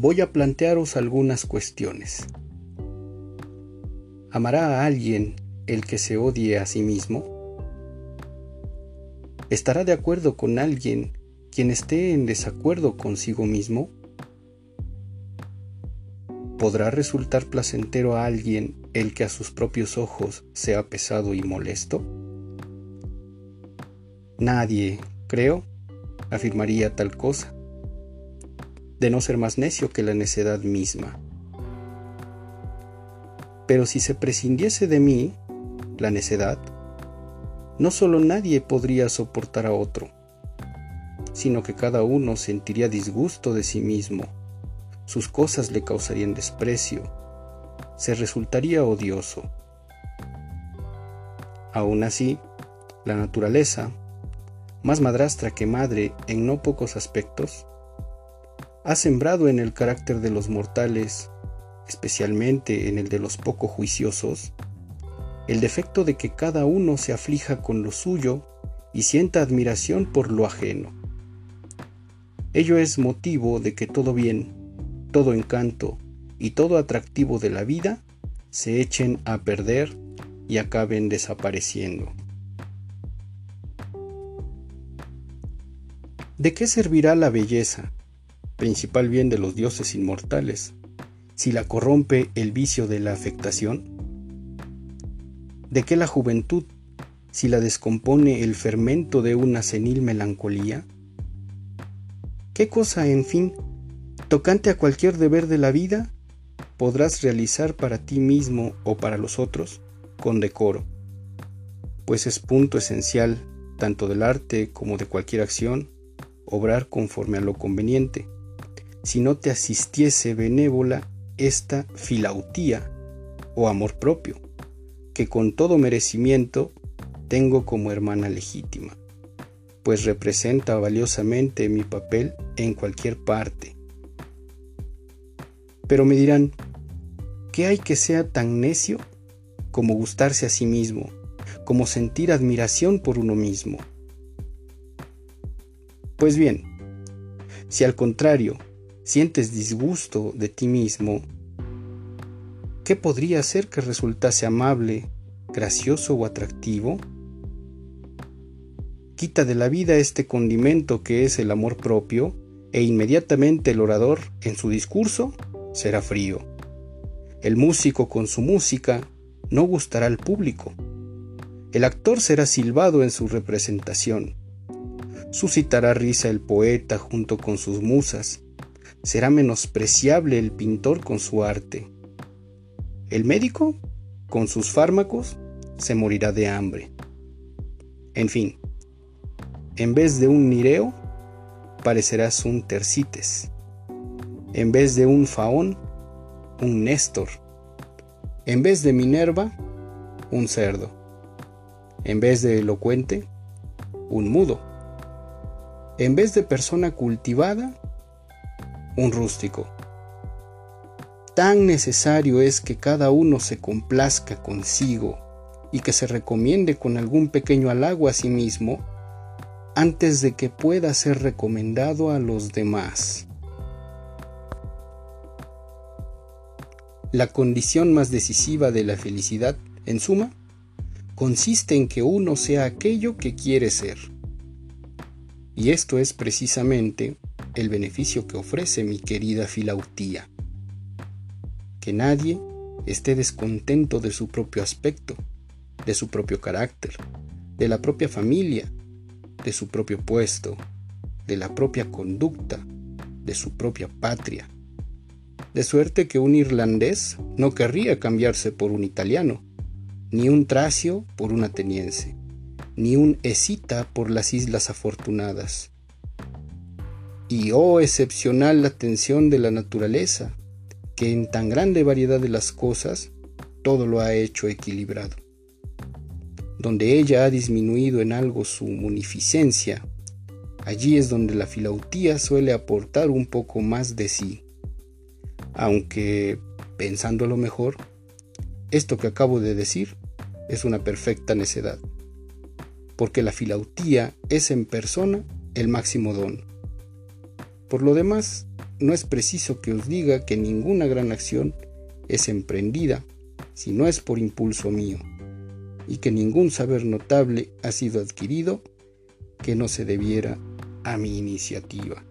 voy a plantearos algunas cuestiones. ¿Amará a alguien el que se odie a sí mismo? ¿Estará de acuerdo con alguien quien esté en desacuerdo consigo mismo? ¿Podrá resultar placentero a alguien el que a sus propios ojos sea pesado y molesto? Nadie, creo, afirmaría tal cosa, de no ser más necio que la necedad misma. Pero si se prescindiese de mí, la necedad, no solo nadie podría soportar a otro, sino que cada uno sentiría disgusto de sí mismo, sus cosas le causarían desprecio, se resultaría odioso. Aún así, la naturaleza, más madrastra que madre en no pocos aspectos, ha sembrado en el carácter de los mortales, especialmente en el de los poco juiciosos, el defecto de que cada uno se aflija con lo suyo y sienta admiración por lo ajeno. Ello es motivo de que todo bien, todo encanto y todo atractivo de la vida se echen a perder y acaben desapareciendo. ¿De qué servirá la belleza, principal bien de los dioses inmortales, si la corrompe el vicio de la afectación? ¿De qué la juventud, si la descompone el fermento de una senil melancolía? ¿Qué cosa, en fin, tocante a cualquier deber de la vida, podrás realizar para ti mismo o para los otros con decoro? Pues es punto esencial, tanto del arte como de cualquier acción, obrar conforme a lo conveniente. Si no te asistiese benévola esta filautía o amor propio, que con todo merecimiento tengo como hermana legítima pues representa valiosamente mi papel en cualquier parte. Pero me dirán, ¿qué hay que sea tan necio como gustarse a sí mismo, como sentir admiración por uno mismo? Pues bien, si al contrario sientes disgusto de ti mismo, ¿qué podría ser que resultase amable, gracioso o atractivo? quita de la vida este condimento que es el amor propio, e inmediatamente el orador, en su discurso, será frío. El músico con su música no gustará al público. El actor será silbado en su representación. Suscitará risa el poeta junto con sus musas. Será menospreciable el pintor con su arte. El médico, con sus fármacos, se morirá de hambre. En fin, en vez de un Nireo, parecerás un Tercites. En vez de un Faón, un Néstor. En vez de Minerva, un cerdo. En vez de elocuente, un mudo. En vez de persona cultivada, un rústico. Tan necesario es que cada uno se complazca consigo y que se recomiende con algún pequeño halago a sí mismo antes de que pueda ser recomendado a los demás. La condición más decisiva de la felicidad, en suma, consiste en que uno sea aquello que quiere ser. Y esto es precisamente el beneficio que ofrece mi querida filautía. Que nadie esté descontento de su propio aspecto, de su propio carácter, de la propia familia, de su propio puesto, de la propia conducta, de su propia patria. De suerte que un irlandés no querría cambiarse por un italiano, ni un tracio por un ateniense, ni un escita por las Islas Afortunadas. Y oh excepcional la atención de la naturaleza, que en tan grande variedad de las cosas todo lo ha hecho equilibrado donde ella ha disminuido en algo su munificencia, allí es donde la filautía suele aportar un poco más de sí. Aunque, pensándolo mejor, esto que acabo de decir es una perfecta necedad, porque la filautía es en persona el máximo don. Por lo demás, no es preciso que os diga que ninguna gran acción es emprendida si no es por impulso mío, y que ningún saber notable ha sido adquirido que no se debiera a mi iniciativa.